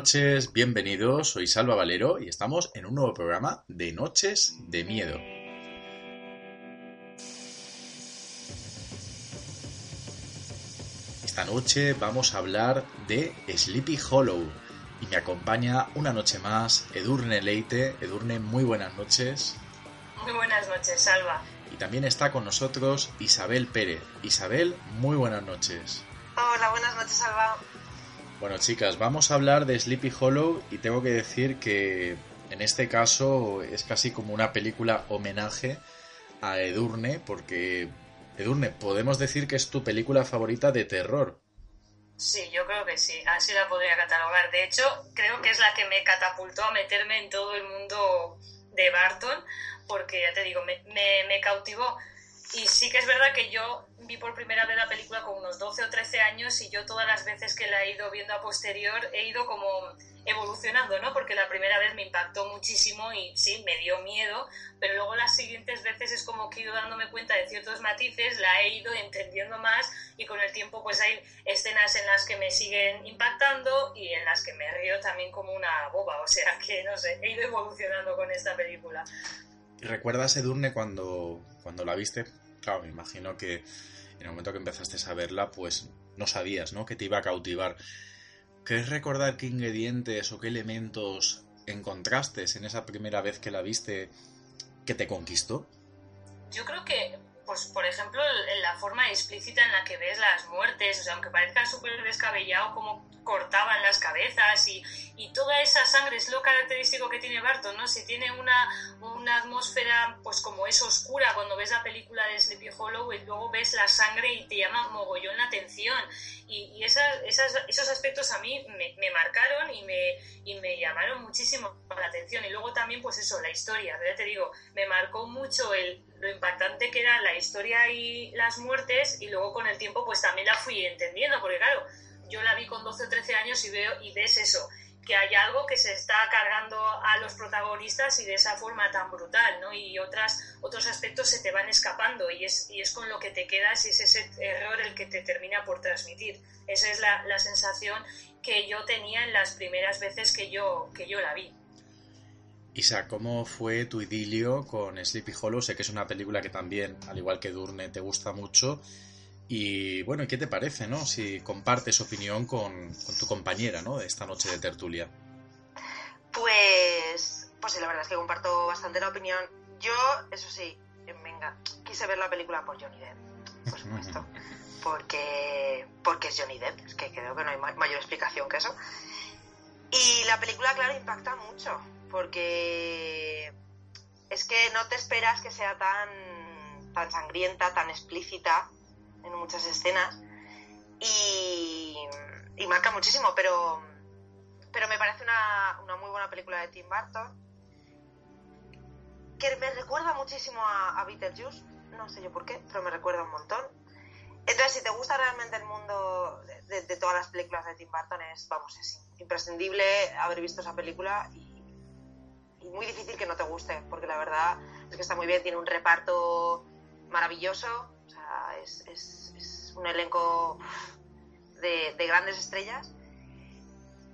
noches, bienvenidos, soy Salva Valero y estamos en un nuevo programa de Noches de Miedo. Esta noche vamos a hablar de Sleepy Hollow y me acompaña una noche más Edurne Leite. Edurne, muy buenas noches. Muy buenas noches, Salva. Y también está con nosotros Isabel Pérez. Isabel, muy buenas noches. Hola, buenas noches, Salva. Bueno, chicas, vamos a hablar de Sleepy Hollow y tengo que decir que en este caso es casi como una película homenaje a Edurne, porque Edurne, podemos decir que es tu película favorita de terror. Sí, yo creo que sí, así la podría catalogar. De hecho, creo que es la que me catapultó a meterme en todo el mundo de Barton, porque ya te digo, me, me, me cautivó. Y sí que es verdad que yo vi por primera vez la película con unos 12 o 13 años y yo todas las veces que la he ido viendo a posterior he ido como evolucionando, ¿no? Porque la primera vez me impactó muchísimo y sí, me dio miedo, pero luego las siguientes veces es como que he ido dándome cuenta de ciertos matices, la he ido entendiendo más y con el tiempo pues hay escenas en las que me siguen impactando y en las que me río también como una boba, o sea que no sé, he ido evolucionando con esta película. ¿Y recuerdas, Edurne, cuando, cuando la viste? Claro, me imagino que en el momento que empezaste a verla, pues no sabías, ¿no? Que te iba a cautivar. ¿Quieres recordar qué ingredientes o qué elementos encontraste en esa primera vez que la viste que te conquistó? Yo creo que, pues, por ejemplo, la forma explícita en la que ves las muertes, o sea, aunque parezca súper descabellado como cortaban las cabezas y, y, toda esa sangre es lo característico que tiene Barton, ¿no? Si tiene una, una atmósfera pues como es oscura cuando ves la película de Sleepy Hollow y luego ves la sangre y te llama mogollón la atención. Y, y esos aspectos a mí me, marcaron y me, y me llamaron muchísimo la atención. Y luego también pues eso, la historia, ya te digo, me marcó mucho el, lo impactante que era la historia y las muertes y luego con el tiempo pues también la fui entendiendo porque claro, yo la vi con 12 o 13 años y veo y ves eso, que hay algo que se está cargando a los protagonistas y de esa forma tan brutal, ¿no? Y otras, otros aspectos se te van escapando y es, y es con lo que te quedas y es ese error el que te termina por transmitir. Esa es la, la sensación que yo tenía en las primeras veces que yo, que yo la vi. Isa, ¿cómo fue tu idilio con Sleepy Hollow? Sé que es una película que también, al igual que Durne, te gusta mucho. Y bueno, ¿qué te parece, no? Si compartes opinión con, con, tu compañera, ¿no? De esta noche de tertulia. Pues, pues sí, la verdad es que comparto bastante la opinión. Yo, eso sí, venga, quise ver la película por Johnny Depp, por supuesto. porque, porque es Johnny Depp, es que creo que no hay mayor explicación que eso. Y la película, claro, impacta mucho, porque es que no te esperas que sea tan, tan sangrienta, tan explícita en muchas escenas y, marca muchísimo, pero, pero me parece una, una, muy buena película de Tim Burton que me recuerda muchísimo a, a Beetlejuice, no sé yo por qué, pero me recuerda un montón. Entonces, si te gusta realmente el mundo de, de todas las películas de Tim Burton, es, vamos, es imprescindible haber visto esa película y, y muy difícil que no te guste, porque la verdad es que está muy bien, tiene un reparto maravilloso, o sea, es, es, es un elenco de, de grandes estrellas.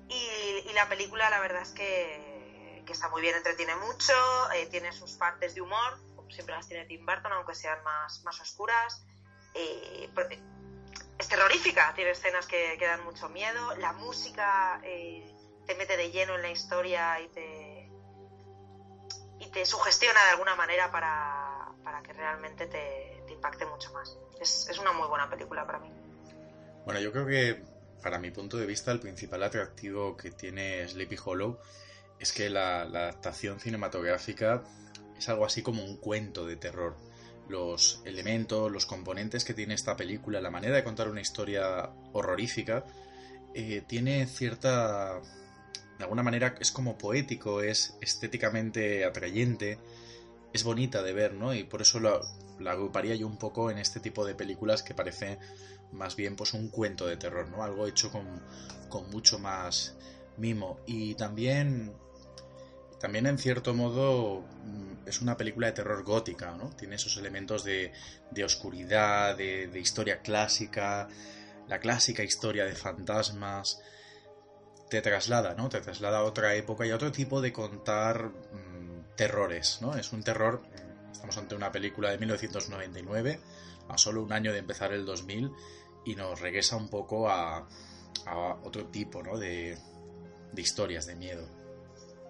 Y, y, la película, la verdad es que, que está muy bien, entretiene mucho, eh, tiene sus partes de humor, como siempre las tiene Tim Burton, aunque sean más, más oscuras. Eh, es terrorífica, tiene escenas que, que, dan mucho miedo. La música eh, te mete de lleno en la historia y te, te sugestiona de alguna manera para, para que realmente te, te impacte mucho más. Es, es, una muy buena película para mí. Bueno, yo creo que para mi punto de vista el principal atractivo que tiene Sleepy Hollow es que la, la adaptación cinematográfica es algo así como un cuento de terror. los elementos, los componentes que tiene esta película, la manera de contar una historia horrorífica, eh, tiene cierta... De alguna manera es como poético, es estéticamente atrayente, es bonita de ver, ¿no? Y por eso la, la agruparía yo un poco en este tipo de películas que parece más bien pues un cuento de terror, ¿no? Algo hecho con, con mucho más mimo. Y también, también en cierto modo mm, es una película de terror gótica, ¿no? Tiene esos elementos de, de oscuridad, de, de historia clásica, la clásica historia de fantasmas. Te traslada, ¿no? Te traslada a otra época y a otro tipo de contar mmm, terrores, ¿no? Es un terror Estamos ante una película de 1999, a solo un año de empezar el 2000, y nos regresa un poco a, a otro tipo ¿no? de, historias de miedo.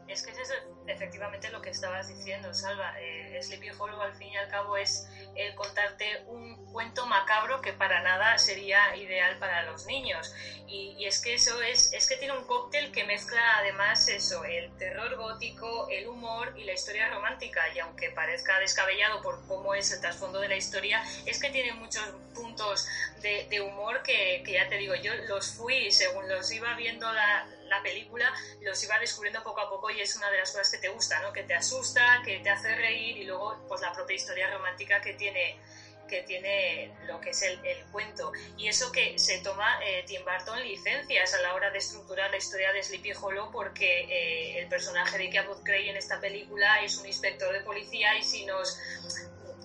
Es que es efectivamente lo que estabas diciendo, Salva. Eh, Sleepy Hollow al fin y al cabo es el contarte un cuento macabro que para nada sería ideal para los niños. Y, y, es que eso es, es que tiene un cóctel que mezcla además eso, el terror gótico, el humor y la historia romántica. Y aunque parezca descabellado por cómo es el trasfondo de la historia, es que tiene muchos puntos de, de humor que, que, ya te digo, yo los fui según los iba viendo la, la película, los iba descubriendo poco a poco y es una de las cosas que te gusta, ¿no? Que te asusta, que te hace reír y luego pues la propia historia romántica que tiene que tiene lo que es el, el cuento. Y eso que se toma eh, Tim Burton licencias a la hora de estructurar la historia de Sleepy Hollow porque eh, el personaje de Cabot Cray en esta película es un inspector de policía y si nos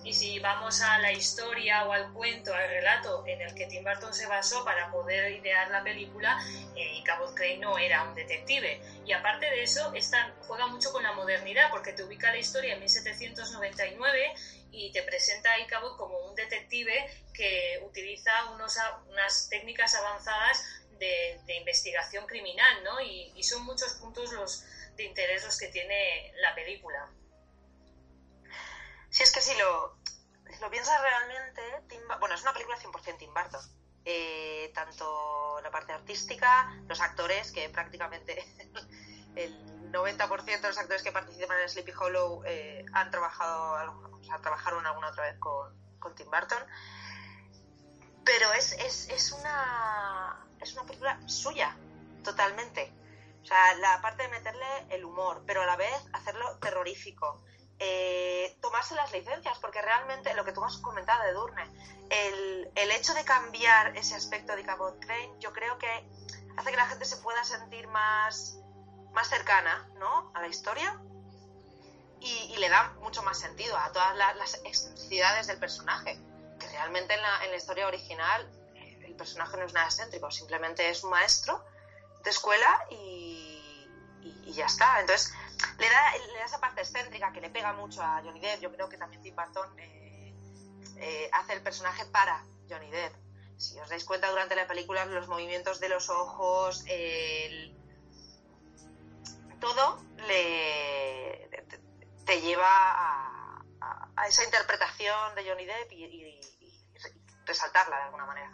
y si vamos a la historia o al cuento, al relato en el que Tim Burton se basó para poder idear la película, eh, Cabot Cray no era un detective. Y aparte de eso, esta, juega mucho con la modernidad, porque te ubica la historia en 1799 y te presenta a Icabod como un detective que utiliza unos, unas técnicas avanzadas de, de investigación criminal, ¿no? Y, y, son muchos puntos los de interés los que tiene la película. Si es que si lo, lo piensas realmente, Tim, bueno, es una película 100% Tim Burton. Eh, tanto la parte artística, los actores, que prácticamente el 90% de los actores que participan en Sleepy Hollow eh, han trabajado, trabajaron alguna otra vez con, con Tim Burton. Pero es, es, es, una, es una película suya, totalmente. O sea, la parte de meterle el humor, pero a la vez hacerlo terrorífico. Eh, tomarse las licencias, porque realmente lo que tú has comentado de Durne, el, el hecho de cambiar ese aspecto de Cabot Crane, yo creo que hace que la gente se pueda sentir más, más cercana ¿no? a la historia y, y, le da mucho más sentido a todas la, las excentricidades del personaje, que realmente en la, en la historia original eh, el personaje no es nada excéntrico, simplemente es un maestro de escuela y, y, y ya está. Entonces, le da, le da, esa parte excéntrica que le pega mucho a Johnny Depp. Yo creo que también Tim Burton eh, eh, hace el personaje para Johnny Depp. Si os dais cuenta durante la película, los movimientos de los ojos, el... todo le, te, lleva a, a, esa interpretación de Johnny Depp y, y, y, resaltarla de alguna manera.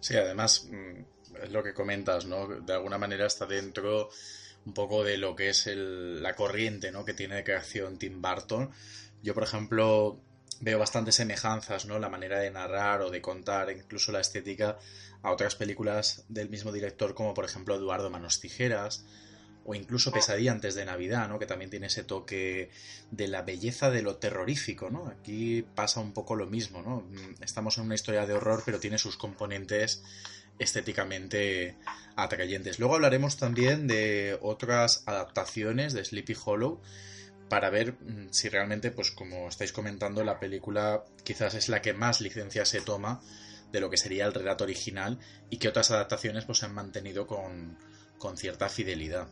Sí, además mm, es lo que comentas, ¿no? De alguna manera está dentro un poco de lo que es el, la corriente ¿no? que tiene de creación Tim Burton. Yo, por ejemplo, veo bastantes semejanzas, ¿no? La manera de narrar o de contar, incluso la estética, a otras películas del mismo director, como por ejemplo Eduardo Manos Tijeras, o incluso Pesadilla antes de Navidad, ¿no? Que también tiene ese toque de la belleza de lo terrorífico, ¿no? Aquí pasa un poco lo mismo, ¿no? Estamos en una historia de horror, pero tiene sus componentes estéticamente atrayentes. Luego hablaremos también de otras adaptaciones de Sleepy Hollow para ver mm, si realmente, pues como estáis comentando, la película quizás es la que más licencia se toma de lo que sería el relato original y que otras adaptaciones pues se han mantenido con, con cierta fidelidad.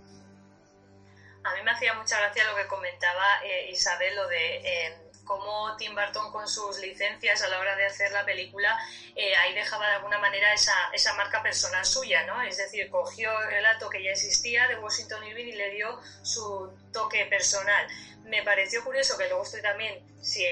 A mí me hacía mucha gracia lo que comentaba eh, Isabel, lo de eh, cómo Tim Burton con sus licencias a la hora de hacer la película eh, ahí dejaba de alguna manera esa, esa marca personal suya, ¿no? Es decir, cogió el relato que ya existía de Washington Irving y le dio su toque personal. Me pareció curioso que luego estoy también, si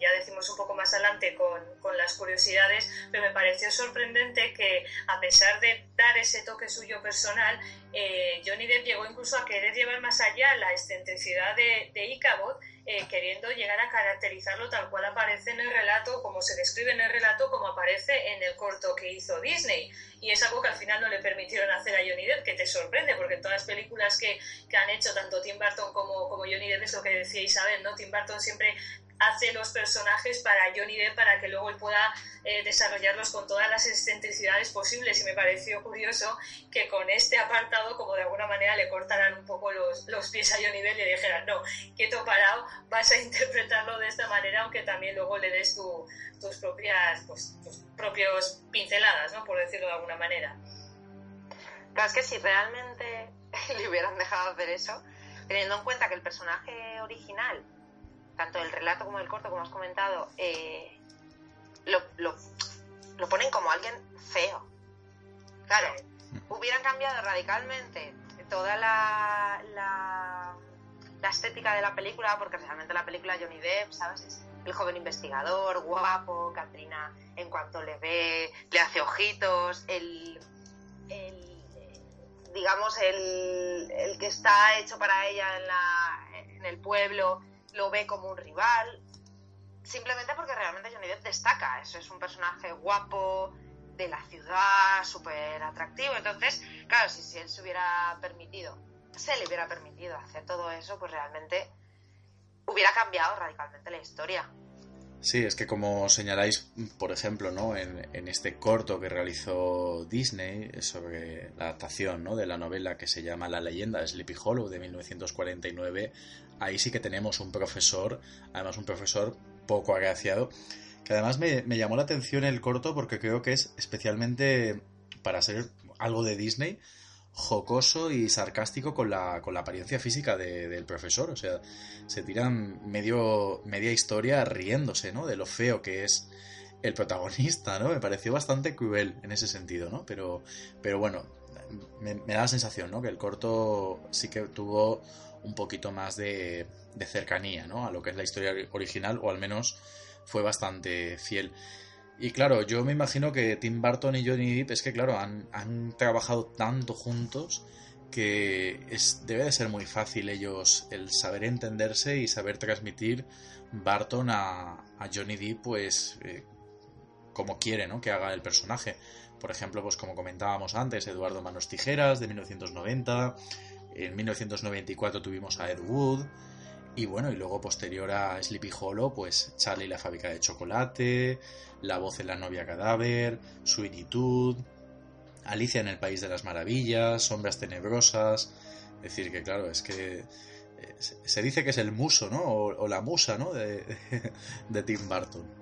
ya decimos un poco más adelante con, con las curiosidades, pero me pareció sorprendente que a pesar de dar ese toque suyo personal, eh, Johnny Depp llegó incluso a querer llevar más allá la excentricidad de, de Ichabod eh, queriendo llegar a caracterizarlo tal cual aparece en el relato, como se describe en el relato, como aparece en el corto que hizo Disney. Y es algo que al final no le permitieron hacer a Johnny Depp, que te sorprende, porque en todas las películas que, que han hecho tanto Tim Burton como, como Johnny Depp es lo que decía Isabel, ¿no? Tim Burton siempre hace los personajes para Johnny Depp para que luego él pueda eh, desarrollarlos con todas las excentricidades posibles y me pareció curioso que con este apartado como de alguna manera le cortaran un poco los, los pies a Johnny Depp y le dijeran no, quieto parado, vas a interpretarlo de esta manera aunque también luego le des tu, tus propias pues, propios pinceladas, ¿no? por decirlo de alguna manera. Claro, es que si realmente le hubieran dejado hacer eso, teniendo en cuenta que el personaje original tanto el relato como el corto, como has comentado, eh, lo, lo, ponen como alguien feo. Claro, hubieran cambiado radicalmente toda la, la, estética de la película, porque realmente la película Johnny Depp, ¿sabes? Es el joven investigador, guapo, Katrina en cuanto le ve, le hace ojitos, el, el digamos, el, el, que está hecho para ella en, la, en el pueblo, lo ve como un rival, simplemente porque realmente Johnny Depp destaca. Eso es un personaje guapo, de la ciudad, súper atractivo. Entonces, claro, si, si él se hubiera permitido, se le hubiera permitido hacer todo eso, pues realmente hubiera cambiado radicalmente la historia. Sí, es que como señaláis, por ejemplo, ¿no? en, este corto que realizó Disney sobre la adaptación ¿no? de la novela que se llama La leyenda de Sleepy Hollow de 1949, ahí sí que tenemos un profesor, además un profesor poco agraciado, que además me llamó la atención el corto porque creo que es especialmente para ser algo de Disney, jocoso y sarcástico con la, con la apariencia física del profesor. O sea, se tiran medio, media historia riéndose, ¿no? De lo feo que es el protagonista, ¿no? Me pareció bastante cruel en ese sentido, ¿no? Pero, pero bueno, me, da la sensación, ¿no? Que el corto sí que tuvo un poquito más de, de cercanía, ¿no? A lo que es la historia original, o al menos fue bastante fiel. Y claro, yo me imagino que Tim Burton y Johnny Depp es que, claro, han, han trabajado tanto juntos que es, debe de ser muy fácil ellos el saber entenderse y saber transmitir Barton a, a Johnny Depp, pues eh, como quiere, ¿no? Que haga el personaje. Por ejemplo, pues como comentábamos antes, Eduardo Manos Tijeras de 1990. En 1994 tuvimos a Ed Wood. Y bueno, y luego posterior a Sleepy Hollow, pues Charlie la fábrica de chocolate, La voz de la novia cadáver, Suinitud, Alicia en el País de las Maravillas, Sombras Tenebrosas. Es decir, que claro, es que eh, se dice que es el muso, ¿no? O, la musa, ¿no? De, de Tim Burton.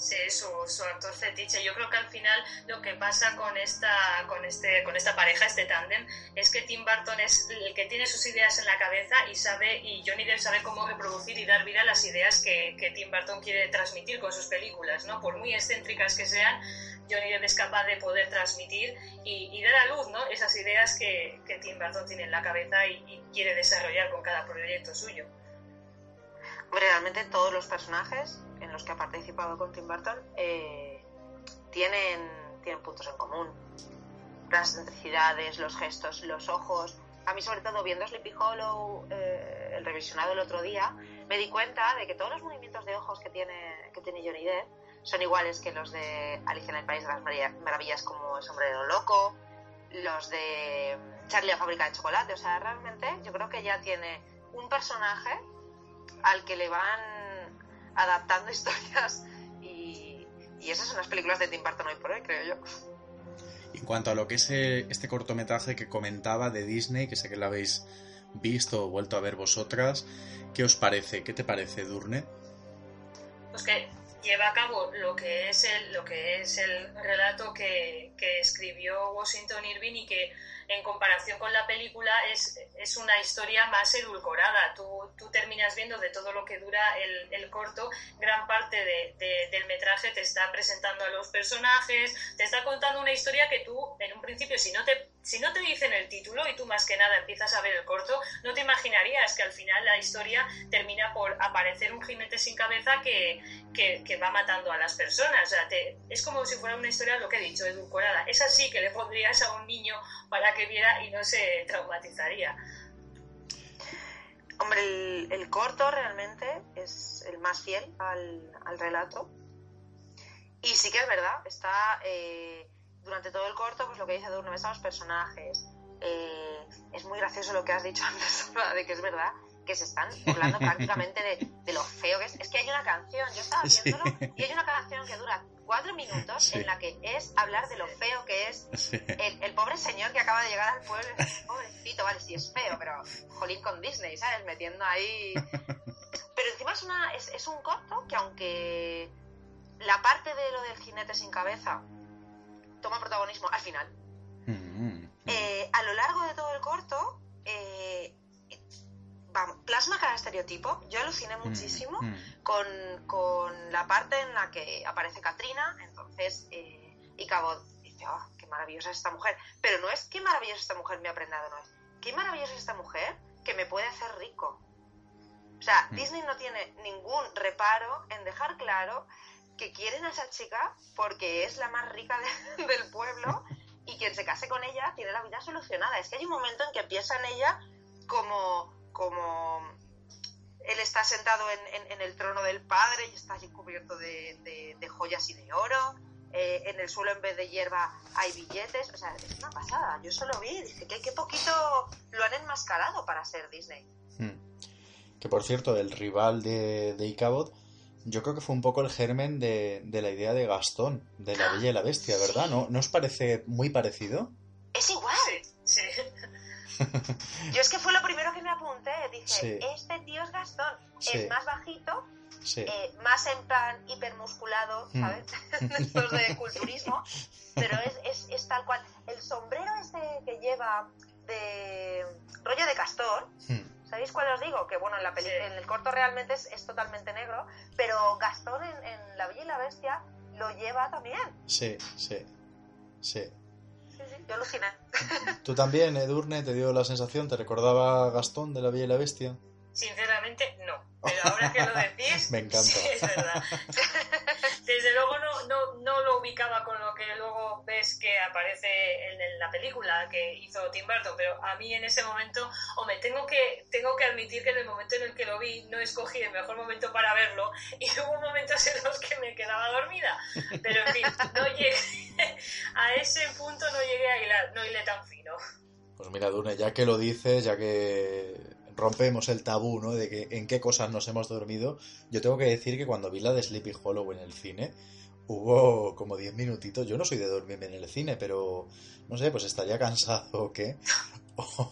Su, su, actor fetiche. Yo creo que al final lo que pasa con esta, con este, con esta pareja, este tándem, es que Tim Burton es el que tiene sus ideas en la cabeza y sabe, y Johnny Depp sabe cómo reproducir y dar vida a las ideas que, que Tim Burton quiere transmitir con sus películas, ¿no? Por muy excéntricas que sean, Johnny Depp es capaz de poder transmitir y, y dar a luz, ¿no? Esas ideas que, que, Tim Burton tiene en la cabeza y quiere desarrollar con cada proyecto suyo. Realmente todos los personajes en los que ha participado con Tim Burton eh, tienen, tienen puntos en común. Las excentricidades, los gestos, los ojos. A mí, sobre todo, viendo Sleepy Hollow, eh, el revisionado el otro día, me di cuenta de que todos los movimientos de ojos que tiene, que tiene Johnny Depp son iguales que los de Alicia en el País de las Maravillas, como El Sombrero Loco, los de Charlie la Fábrica de Chocolate. O sea, realmente yo creo que ya tiene un personaje al que le van adaptando historias y, y esas son las películas de Tim Burton hoy por hoy, creo yo. En cuanto a lo que es eh, este cortometraje que comentaba de Disney, que sé que lo habéis visto o vuelto a ver vosotras, ¿qué os parece? ¿Qué te parece, Durne? Pues que lleva a cabo lo que es el, lo que es el relato que, que escribió Washington Irving y que en comparación con la película es, es una historia más edulcorada. Tú, tú, terminas viendo de todo lo que dura el, el corto, gran parte de, de, del metraje te está presentando a los personajes, te está contando una historia que tú, en un principio, si no te, si no te dicen el título y tú más que nada empiezas a ver el corto, no te imaginarías que al final la historia termina por aparecer un jinete sin cabeza que, que, va matando a las personas. O sea, es como si fuera una historia, lo que he dicho, edulcorada. Es así que le pondrías a un niño para que viera y no se traumatizaría. Hombre, el, corto realmente es el más fiel al, relato. Y sí que es verdad, está eh, durante todo el corto, pues lo que dice Durne a los personajes. Eh, es muy gracioso lo que has dicho antes, de que es verdad que se están burlando prácticamente de, lo feo que es. Es que hay una canción, yo estaba viéndolo, y hay una canción que dura cuatro minutos en la que es hablar de lo feo que es el, pobre señor que acaba de llegar al pueblo. Pobrecito, vale, sí es feo, pero jolín con Disney, ¿sabes? Metiendo ahí. Pero encima es, una, es, un corto que, aunque la parte de lo del jinete sin cabeza toma protagonismo al final, mm-hmm. eh, a lo largo de todo el corto. Eh, plasma cada estereotipo. Yo aluciné mm, muchísimo mm. con, la parte en la que aparece Katrina, entonces, eh, y Cabo dice, oh, qué maravillosa es esta mujer. Pero no es qué maravillosa esta mujer me ha aprendido, no es qué maravillosa es esta mujer que me puede hacer rico. O sea, mm. Disney no tiene ningún reparo en dejar claro que quieren a esa chica porque es la más rica del pueblo y quien se case con ella tiene la vida solucionada. Es que hay un momento en que empieza en ella como como él está sentado en, el trono del padre y está allí cubierto de, joyas y de oro. Eh, en el suelo en vez de hierba hay billetes. O sea, es una pasada. Yo solo vi dije que qué poquito lo han enmascarado para ser Disney. Hmm. Que por cierto, el rival de, de Icabod, yo creo que fue un poco el germen de, la idea de Gastón, de la Bella y la Bestia, ¿verdad? ¿No, ¿No os parece muy parecido? Es igual. sí. Yo es que fue lo primero que me apunté. Dije, este tío es Gastón. Es más bajito, eh, más en plan hipermusculado, mm. ¿sabes? Estos de culturismo. Pero es, es, tal cual. El sombrero este que lleva de rollo de castor. Mm. ¿Sabéis cuál os digo? Que bueno, en, la en el corto realmente es, totalmente negro, pero Gastón en, en La Bella y la Bestia lo lleva también. Sí, sí, sí yo aluciné. ¿Tú también, Edurne, te dio la sensación, te recordaba Gastón de La Bella y la Bestia? Sinceramente, no. Pero ahora que lo decís, Me encanta. Sí, es verdad. Desde luego no, no, no, lo ubicaba con lo que luego ves que aparece en, la película que hizo Tim Burton, pero a mí en ese momento, hombre, tengo que, tengo que admitir que en el momento en el que lo vi no escogí el mejor momento para verlo y hubo momentos en los que me quedaba dormida. Pero en fin, no llegué a ese punto, no llegué a hilar, no hilé tan fino. Pues mira, Dune, ya que lo dices, ya que rompemos el tabú, ¿no? De que en qué cosas nos hemos dormido. Yo tengo que decir que cuando vi la de Sleepy Hollow en el cine, hubo como 10 minutitos. Yo no soy de dormirme en el cine, pero no sé, pues estaría cansado o qué.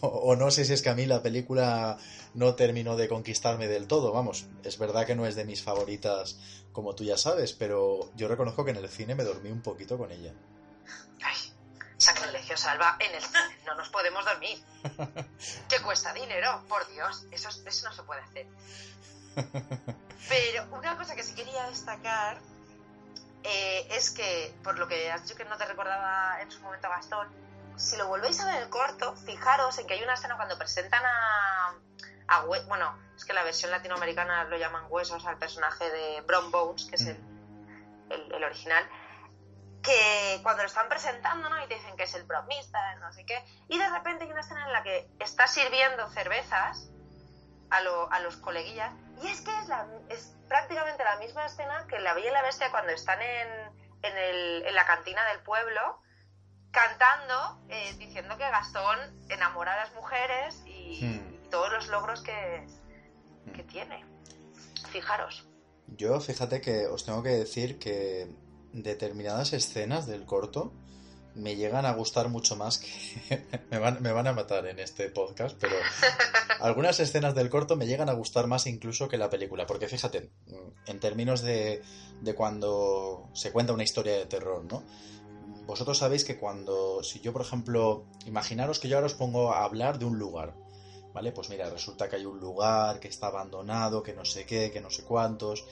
O, no sé si es que a mí la película no terminó de conquistarme del todo. Vamos, es verdad que no es de mis favoritas, como tú ya sabes, pero yo reconozco que en el cine me dormí un poquito con ella. Sacrilegio, Salva, en el cine no nos podemos dormir. Que cuesta dinero, por Dios, eso, eso no se puede hacer. Pero una cosa que sí quería destacar eh, es que, por lo que has dicho que no te recordaba en su momento Gastón, si lo volvéis a ver el corto, fijaros en que hay una escena cuando presentan a, a bueno, es que la versión latinoamericana lo llaman huesos al personaje de Bron Bones, que es el, el, el original, que cuando lo están presentando, ¿no? Y te dicen que es el bromista, no sé qué, y de repente hay una escena en la que está sirviendo cervezas a, a los coleguillas, y es que es, la, es prácticamente la misma escena que La Bella y la Bestia cuando están en, en, el, en la cantina del pueblo, cantando, eh, diciendo que Gastón enamora a las mujeres y, hmm. todos los logros que, que tiene. Fijaros. Yo, fíjate que os tengo que decir que determinadas escenas del corto me llegan a gustar mucho más que... me, van, me van a matar en este podcast, pero algunas escenas del corto me llegan a gustar más incluso que la película, porque fíjate, en términos de, de cuando se cuenta una historia de terror, ¿no? Vosotros sabéis que cuando, si yo por ejemplo, imaginaros que yo ahora os pongo a hablar de un lugar, ¿vale? Pues mira, resulta que hay un lugar que está abandonado, que no sé qué, que no sé cuántos,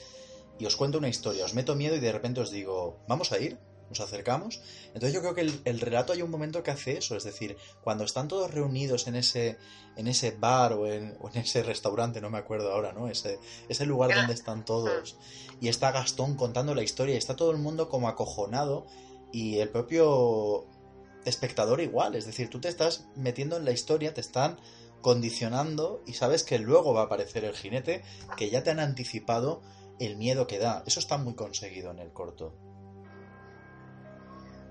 y os cuento una historia, os meto miedo y de repente os digo, vamos a ir, nos acercamos. Entonces yo creo que el, relato hay un momento que hace eso, es decir, cuando están todos reunidos en ese, en ese bar o en, ese restaurante, no me acuerdo ahora, ¿no? Ese, ese lugar donde están todos y está Gastón contando la historia y está todo el mundo como acojonado y el propio espectador igual, es decir, tú te estás metiendo en la historia, te están condicionando y sabes que luego va a aparecer el jinete que ya te han anticipado el miedo que da. Eso está muy conseguido en el corto.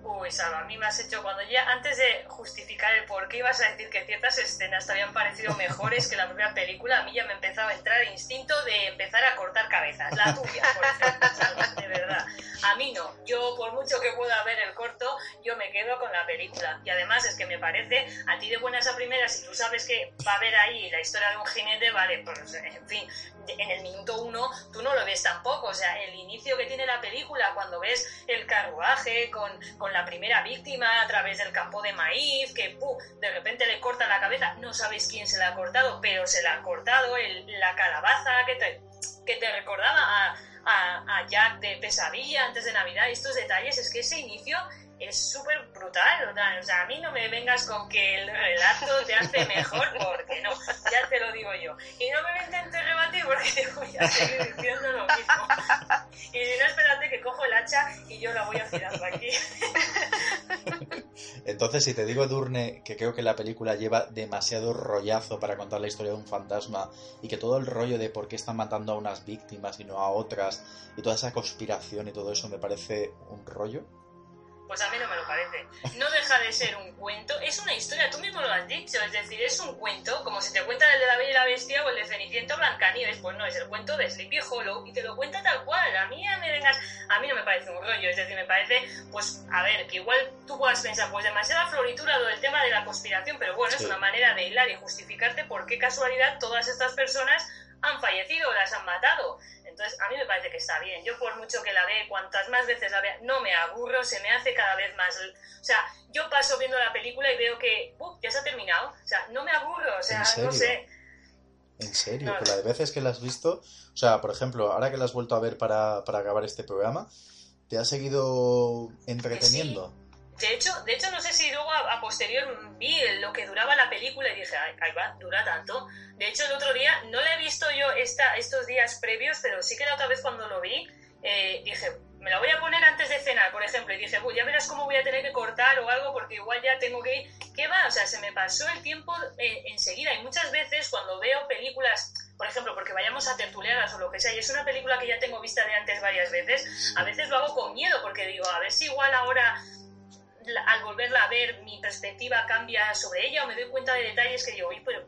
Uy, Salva, a mí me has hecho cuando ya, antes de justificar el por qué ibas a decir que ciertas escenas te habían parecido mejores que la propia película, a mí ya me empezaba a entrar el instinto de empezar a cortar cabezas. La tuya, por ejemplo, Salva, de verdad. A mí no. Yo, por mucho que pueda ver el corto, yo me quedo con la película. Y además es que me parece, a ti de buenas a primeras, si tú sabes que va a haber ahí la historia de un jinete, vale, pues en fin, en el minuto uno tú no lo ves tampoco. O sea, el inicio que tiene la película, cuando ves el carruaje con, con la primera víctima a través del campo de maíz, que de repente le corta la cabeza, no sabes quién se la ha cortado, pero se la ha cortado, el, la calabaza que te, que te recordaba a, a, a Jack de Pesadilla antes de Navidad. Estos detalles, es que ese inicio es súper brutal. O sea, a mí no me vengas con que el relato te hace mejor, porque no, ya te lo digo yo. Y no me intentes porque te voy a seguir diciendo lo mismo. Y no, espérate que cojo el hacha y yo la voy afilando aquí. Entonces, si te digo, Durne, que creo que la película lleva demasiado rollazo para contar la historia de un fantasma y que todo el rollo de por qué están matando a unas víctimas y no a otras y toda esa conspiración y todo eso me parece un rollo. Pues a mí no me lo parece. No deja de ser un cuento, es una historia, tú mismo lo has dicho, es decir, es un cuento, como si te cuentan el de la Bella y la Bestia o el de Cenicienta Blancanieves, pues no, es el cuento de Sleepy Hollow y te lo cuenta tal cual. A mí me vengas, a mí no me parece un rollo, es decir, me parece, pues, a ver, que igual tú puedas pensar, pues demasiada floritura lo del tema de la conspiración, pero bueno, es una manera de hilar y justificarte por qué casualidad todas estas personas han fallecido o las han matado. Entonces, a mí me parece que está bien. Yo, por mucho que la ve, cuantas más veces la vea, no me aburro, se me hace cada vez más. O sea, yo paso viendo la película y veo que, uh, ya se ha terminado. O sea, no me aburro, o sea, no sé. ¿En serio? Por las veces que la has visto, o sea, por ejemplo, ahora que la has vuelto a ver para, para acabar este programa, ¿te ha seguido entreteniendo? De hecho, de hecho, no sé si luego a, posterior vi lo que duraba la película y dije, ahí va, dura tanto. De hecho, el otro día, no la he visto yo esta, estos días previos, pero sí que la otra vez cuando lo vi, eh, dije, me la voy a poner antes de cenar, por ejemplo, y dije, ya verás cómo voy a tener que cortar o algo, porque igual ya tengo que ir. ¿Qué va? O sea, se me pasó el tiempo eh, enseguida. Y muchas veces cuando veo películas, por ejemplo, porque vayamos a tertuliadas o lo que sea, y es una película que ya tengo vista de antes varias veces, a veces lo hago con miedo, porque digo, a ver si igual ahora al volverla a ver mi perspectiva cambia sobre ella o me doy cuenta de detalles que digo, pero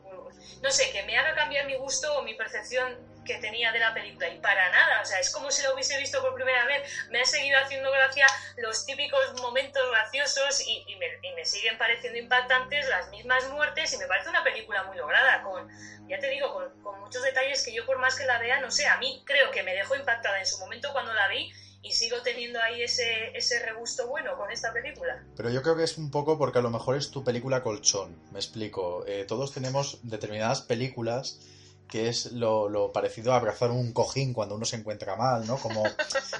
no sé, que me haga cambiar mi gusto o mi percepción que tenía de la película y para nada, o sea, es como si lo hubiese visto por primera vez, me ha seguido haciendo gracia los típicos momentos graciosos y, me, y, me, siguen pareciendo impactantes las mismas muertes y me parece una película muy lograda, con, ya te digo, con, con muchos detalles que yo por más que la vea, no sé, a mí creo que me dejó impactada en su momento cuando la vi y sigo teniendo ahí ese, ese regusto bueno con esta película. Pero yo creo que es un poco porque a lo mejor es tu película colchón, me explico. Eh, todos tenemos determinadas películas que es lo, lo, parecido a abrazar un cojín cuando uno se encuentra mal, ¿no? Como,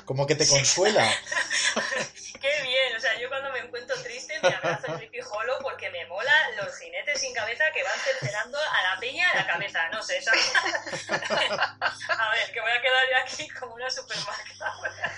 como que te consuela. Qué bien, o sea, yo cuando me encuentro triste me abrazo el Sleepy Hollow porque me mola los jinetes sin cabeza que van cercenando a la peña a la cabeza, no sé, ¿sabes? a ver, que voy a quedar yo aquí como una supermarca.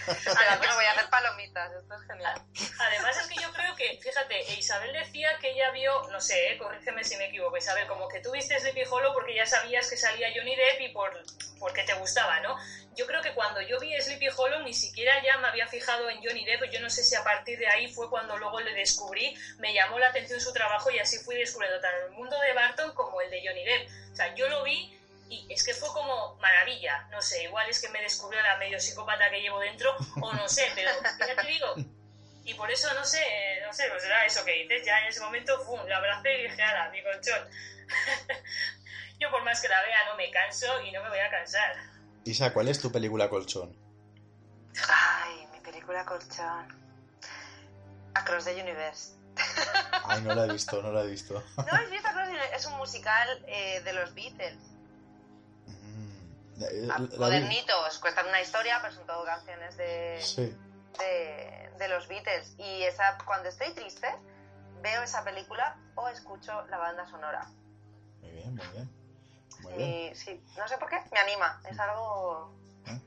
Además, me voy a hacer palomitas, esto es genial. Además es que yo creo que, fíjate, Isabel decía que ella vio, no sé, ¿eh? corrígeme si me equivoco, Isabel, como que tú viste Sleepy Hollow porque ya sabías que salía Johnny Depp y por, porque te gustaba, ¿no? Yo creo que cuando yo vi Sleepy Hollow ni siquiera ya me había fijado en Johnny Depp, yo no sé si a partir de ahí fue cuando luego le descubrí, me llamó la atención su trabajo y así fui descubriendo tanto el mundo de Barton como el de Johnny Depp. O sea, yo lo vi y es que fue como maravilla, no sé, igual es que me descubrió la medio psicópata que llevo dentro o no sé, pero ya te digo, y por eso no sé, no sé, pues era eso que dices, ya en ese momento, ¡pum!, lo abracé y dije, ala, mi colchón. Yo por más que la vea no me canso y no me voy a cansar. Isa, ¿cuál es tu película colchón? Ay, mi película colchón. Across the Universe. Ay, no la he visto, no la he visto. ¿No has visto Across the Universe? Es un musical eh, de los Beatles. Mm, eh, modernitos, cuentan una historia, pero son todo canciones de, sí. de, de los Beatles. Y esa, cuando estoy triste, veo esa película o escucho la banda sonora. Muy bien, muy bien. Y, sí, no sé por qué, me anima. Es algo. ¿Eh?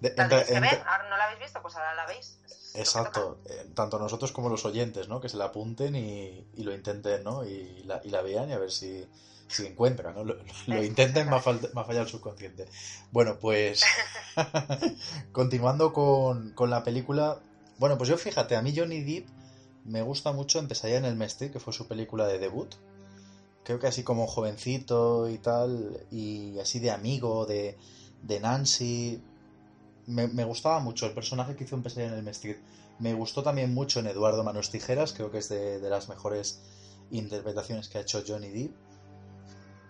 De, entre, que ahora no la habéis visto, pues ahora la veis. Exacto, eh, tanto nosotros como los oyentes, ¿no? Que se la apunten y, y lo intenten, ¿no? Y la, y la, vean y a ver si, si encuentra, ¿no? Lo, lo intenta y me ha, fallado el subconsciente. Bueno, pues continuando con, con, la película. Bueno, pues yo fíjate, a mí Johnny Depp me gusta mucho Pesadilla en el Mestre, que fue su película de debut. Creo que así como jovencito y tal, y así de amigo de, de Nancy. Me, me, gustaba mucho el personaje que hizo en Pesadilla en el Mestre. Me gustó también mucho en Eduardo Manos Tijeras, creo que es de, de las mejores interpretaciones que ha hecho Johnny Depp.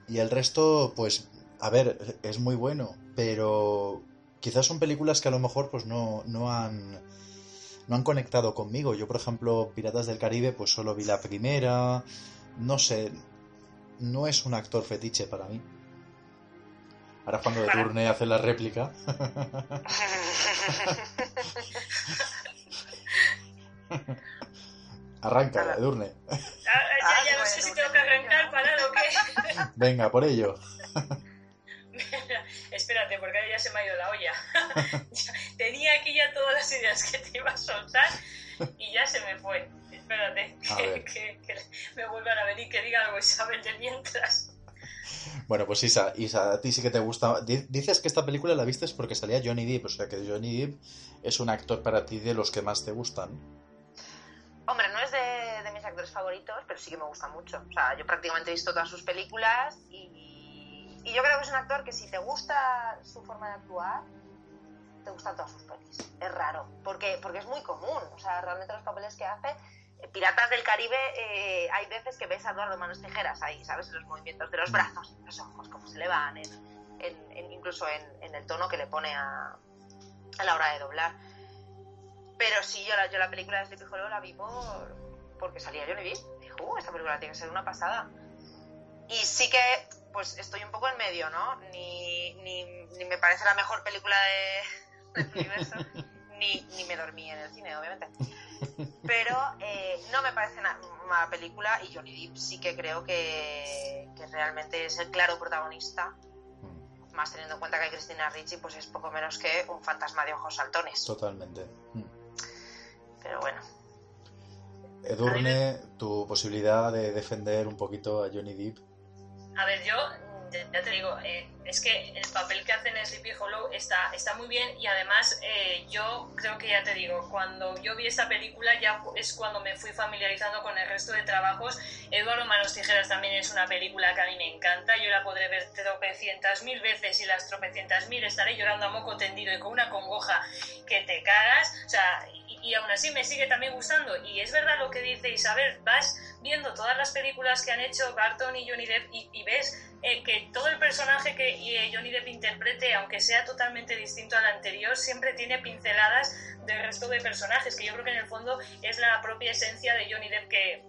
Y el resto, pues, a ver, es muy bueno, pero quizás son películas que a lo mejor pues no, no han no han conectado conmigo. Yo, por ejemplo, Piratas del Caribe, pues solo vi la primera. No sé, no es un actor fetiche para mí. Ahora cuando de turne hace la réplica. Arranca, Edurne. Ah, ya, ya no sé si tengo que arrancar, para o qué. Venga, por ello. Espérate, porque ya se me ha ido la olla. Tenía aquí ya todas las ideas que te iba a soltar y ya se me fue. Espérate, que, me vuelvan a venir que diga algo Isabel de mientras. Bueno, pues Isa, Isa, a ti sí que te gusta. Dices que esta película la viste porque salía Johnny Depp, o sea que Johnny Depp es un actor para ti de los que más te gustan. Hombre, no es de, mis actores favoritos, pero sí que me gusta mucho. O sea, yo prácticamente he visto todas sus películas y, y yo creo que es un actor que si te gusta su forma de actuar, te gustan todas sus pelis. Es raro, porque, porque es muy común. O sea, realmente los papeles que hace... Piratas del Caribe, eh, hay veces que ves a Eduardo Manos Tijeras ahí, ¿sabes? En los movimientos de los brazos, los ojos, cómo se le van, en, incluso en, el tono que le pone a, a la hora de doblar. Pero sí, yo la, yo la película de Sleepy Hollow la vi por, porque salía Johnny Depp. Dije, uh, esta película tiene que ser una pasada. Y sí que, pues estoy un poco en medio, ¿no? Ni, ni, ni me parece la mejor película de, del universo, ni, ni me dormí en el cine, obviamente. Pero eh, no me parece una mala película y Johnny Depp sí que creo que, que realmente es el claro protagonista más teniendo en cuenta que Cristina Ricci pues es poco menos que un fantasma de ojos saltones. Totalmente. Pero bueno. Edurne, tu posibilidad de defender un poquito a Johnny Depp. A ver, yo ya te digo, eh, es que el papel que hace en Sleepy Hollow está, está muy bien y además eh, yo creo que ya te digo, cuando yo vi esta película ya es cuando me fui familiarizando con el resto de trabajos. Eduardo Manos Tijeras también es una película que a mí me encanta, yo la podré ver tropecientas mil veces y las tropecientas mil estaré llorando a moco tendido y con una congoja que te cagas, o sea, y, aún así me sigue también gustando. Y es verdad lo que dice Isabel, vas viendo todas las películas que han hecho Barton y Johnny Depp y ves eh, que todo el personaje que eh, Johnny Depp interprete, aunque sea totalmente distinto al anterior, siempre tiene pinceladas del resto de personajes, que yo creo que en el fondo es la propia esencia de Johnny Depp que,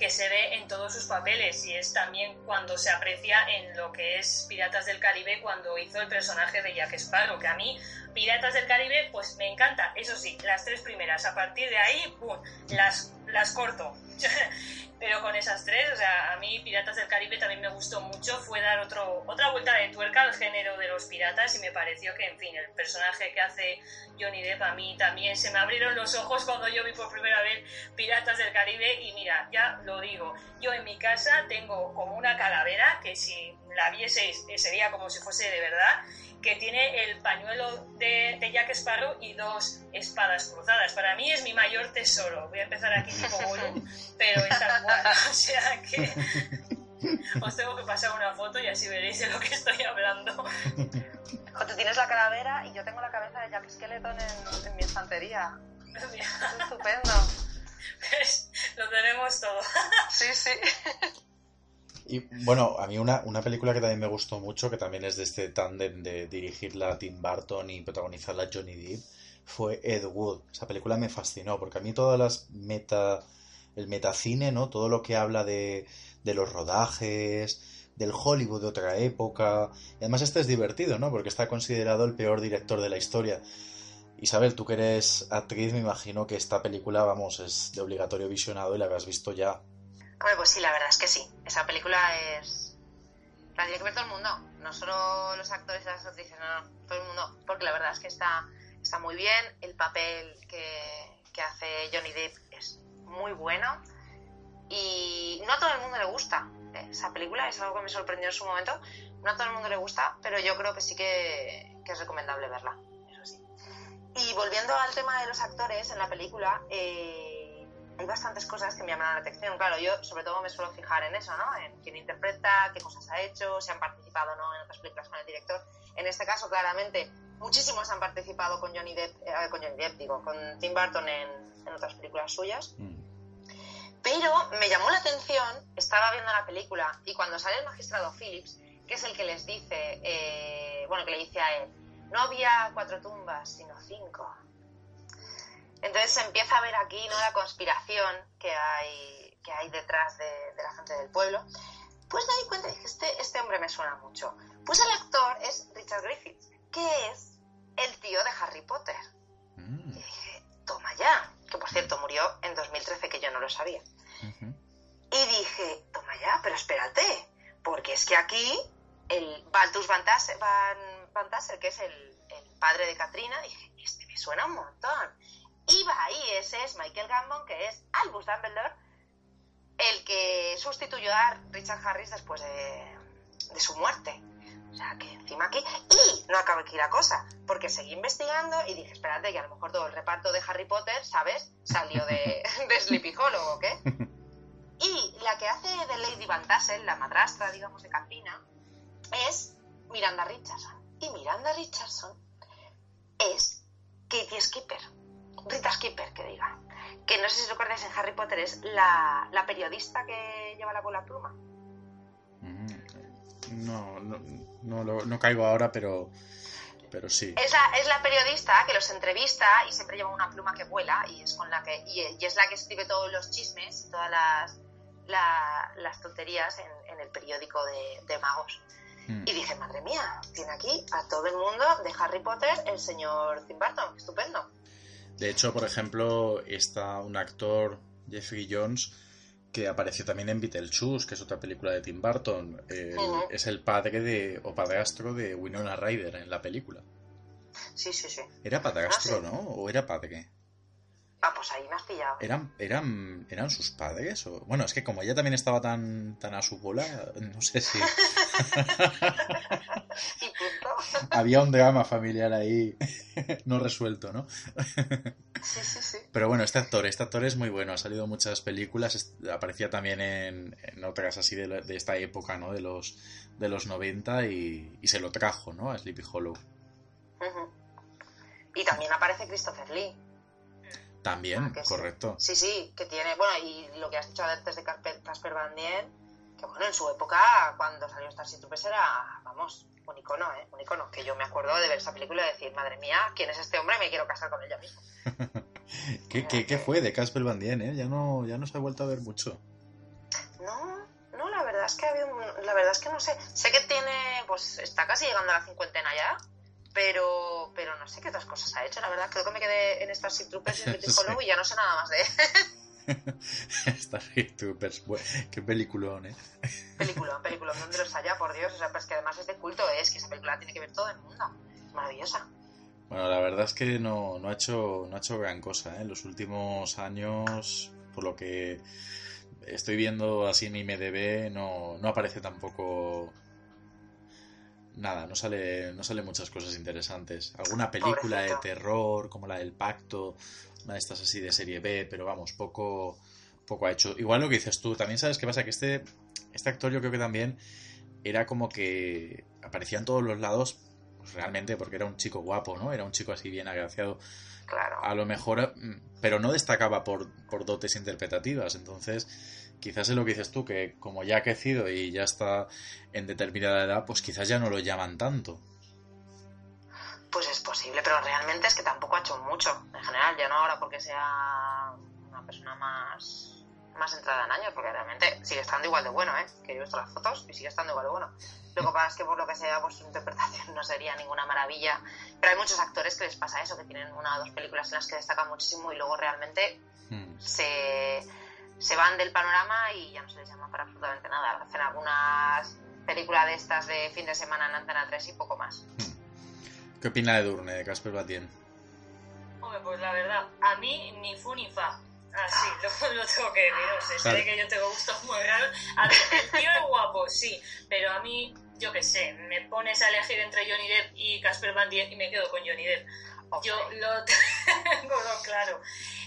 que se ve en todos sus papeles y es también cuando se aprecia en lo que es Piratas del Caribe cuando hizo el personaje de Jack Sparrow, que a mí Piratas del Caribe pues me encanta, eso sí, las tres primeras, a partir de ahí, ¡pum!, las, las corto. Pero con esas tres, o sea, a mí Piratas del Caribe también me gustó mucho, fue dar otro, otra vuelta de tuerca al género de los piratas y me pareció que, en fin, el personaje que hace Johnny Depp a mí también se me abrieron los ojos cuando yo vi por primera vez Piratas del Caribe y mira, ya lo digo, yo en mi casa tengo como una calavera que si la vieseis sería como si fuese de verdad que tiene el pañuelo de, de, Jack Sparrow y dos espadas cruzadas. Para mí es mi mayor tesoro. Voy a empezar aquí tipo Gollum, pero es tal cual. O sea que os tengo que pasar una foto y así veréis de lo que estoy hablando. Tú tienes la calavera y yo tengo la cabeza de Jack Skeleton en, en mi estantería. Es estupendo. Pues, lo tenemos todo. Sí, sí. Y bueno, a mí una, una, película que también me gustó mucho, que también es de este tándem de dirigirla a Tim Burton y protagonizarla a Johnny Depp, fue Ed Wood. Esa película me fascinó, porque a mí todas las meta, el metacine, ¿no? Todo lo que habla de, de los rodajes, del Hollywood de otra época. Y además este es divertido, ¿no? Porque está considerado el peor director de la historia. Isabel, tú que eres actriz, me imagino que esta película, vamos, es de obligatorio visionado y la habrás visto ya. Hombre, pues sí, la verdad es que sí. Esa película es. La tiene que ver todo el mundo. No solo los actores y las actrices, no, no, todo el mundo. Porque la verdad es que está, está muy bien. El papel que, que hace Johnny Depp es muy bueno. Y no a todo el mundo le gusta ¿eh? esa película, es algo que me sorprendió en su momento. No a todo el mundo le gusta, pero yo creo que sí que, que es recomendable verla, eso sí. Y volviendo al tema de los actores en la película, eh, hay bastantes cosas que me llaman la atención. Claro, yo sobre todo me suelo fijar en eso, ¿no? En quién interpreta, qué cosas ha hecho, si han participado o no en otras películas con el director. En este caso, claramente, muchísimos han participado con Johnny Depp, eh, con Johnny Depp, digo, con Tim Burton en, en otras películas suyas. Mm. Pero me llamó la atención, estaba viendo la película y cuando sale el magistrado Phillips, que es el que les dice, eh, bueno, que le dice a él, no había cuatro tumbas, sino cinco. Entonces se empieza a ver aquí ¿no? la conspiración que hay, que hay detrás de, de la gente del pueblo. Pues me di cuenta y dije, este, este hombre me suena mucho. Pues el actor es Richard Griffiths, que es el tío de Harry Potter. Mm. Y dije, toma ya, que por cierto murió en 2013, que yo no lo sabía. Y dije, toma ya, pero espérate, porque es que aquí el Baltus Van Tassel, Van, Van Tassel, que es el, el padre de Katrina, dije, este me suena un montón. Y va ahí, ese es Michael Gambon, que es Albus Dumbledore, el que sustituyó a Richard Harris después de, de su muerte. O sea, que encima aquí... Y no acaba aquí la cosa, porque seguí investigando y dije, espérate, que a lo mejor todo el reparto de Harry Potter, ¿sabes? Salió de, de Sleepy Hollow, ¿o qué? Y la que hace de Lady Van Tassel, la madrastra, digamos, de Katrina, es Miranda Richardson. Y Miranda Richardson es Katie Skipper, Rita Skipper, que diga. Que no sé si recuerdas en Harry Potter, es la, la periodista que lleva la bola pluma. Mm. No, no, no, caigo ahora, pero, pero sí. Es la, es la periodista que los entrevista y siempre lleva una pluma que vuela y es con la que y, y es la que escribe todos los chismes y todas las, la- las tonterías en, en el periódico de, de magos. Mm. Y dije, madre mía, tiene aquí a todo el mundo de Harry Potter el señor Tim Burton, estupendo. De hecho, por ejemplo, está un actor, Jeffrey Jones, que apareció también en Beetlejuice, que es otra película de Tim Burton. El-. Es el padre de, o padrastro de Winona Ryder en la película. Sí, sí, sí. ¿Era padrastro, Ah, sí. no? ¿O era padre? Ah, pues ahí me has pillado. ¿Eran, eran, ¿Eran sus padres? O... Bueno, es que como ella también estaba tan, tan a su bola, no sé si Y punto. había un drama familiar ahí no resuelto, ¿no? Sí, sí, sí. Pero bueno, este actor, este actor es muy bueno, ha salido en muchas películas, aparecía también en, en otras así de, la- de esta época, ¿no? De los, de los 90 y, y se lo trajo, ¿no? A Sleepy Hollow. Y también aparece Christopher Lee. También, Ah, sí. correcto. Sí, sí, que tiene, bueno, y lo que has dicho antes de Casper, Casper Van Dien, que bueno, en su época, cuando salió Starship Troopers era, vamos, un icono, ¿eh? Un icono, que yo me acuerdo de ver esa película y decir, madre mía, ¿quién es este hombre? Me quiero casar con él ya mismo. ¿Qué, qué, qué fue de Casper Van Dien, eh? Ya no, ya no se ha vuelto a ver mucho. No, no, la verdad es que había un- la verdad es que no sé. Sé que tiene, pues está casi llegando a la cincuentena ya, pero, pero no sé qué otras cosas ha hecho, la verdad. Creo que me quedé en Starship Troopers y en British Sí. Y ya no sé nada más de Starship Troopers, qué peliculón, ¿eh? película, película, donde los haya, por Dios. O sea, pues que además es de culto, ¿eh? es que esa película la tiene que ver todo el mundo. Es maravillosa. Bueno, la verdad es que no, no, ha, hecho, no ha hecho gran cosa, ¿eh? En los últimos años, por lo que estoy viendo así en IMDB, no, no aparece tampoco nada, no sale, no sale muchas cosas interesantes. Alguna película de terror, como la del Pacto, una de estas así de serie B, pero vamos, poco, poco ha hecho. Igual lo que dices tú, también sabes qué pasa, que este, este actor yo creo que también era como que aparecía en todos los lados, pues realmente porque era un chico guapo, ¿no? Era un chico así bien agraciado. Claro. A lo mejor, mm, pero no destacaba por, por dotes interpretativas. Entonces, quizás es lo que dices tú, que como ya ha crecido y ya está en determinada edad, pues quizás ya no lo llaman tanto. Pues es posible, pero realmente es que tampoco ha hecho mucho. En general, ya no ahora porque sea una persona más, más entrada en años, porque realmente sigue estando igual de bueno, ¿eh? Que yo he visto las fotos y sigue estando igual de bueno. Lo que pasa es que por lo que sea, pues su interpretación no sería ninguna maravilla. Pero hay muchos actores que les pasa eso, que tienen una o dos películas en las que destacan muchísimo y luego realmente Mm. se, se van del panorama y ya no se les llama para absolutamente nada. Hacen algunas películas de estas de fin de semana en Antena 3 y poco más. ¿Qué opina de Durne, de Casper Batien? Hombre, pues la verdad, a mí ni fu ni fa. Ah, sí, lo, lo tengo que ver, o sea, se ve que yo tengo gustos muy raros. A ver, el tío es guapo, sí, pero a mí, yo qué sé, me pones a elegir entre Johnny Depp y Casper Van Dien y me quedo con Johnny Depp. Yo lo tengo claro.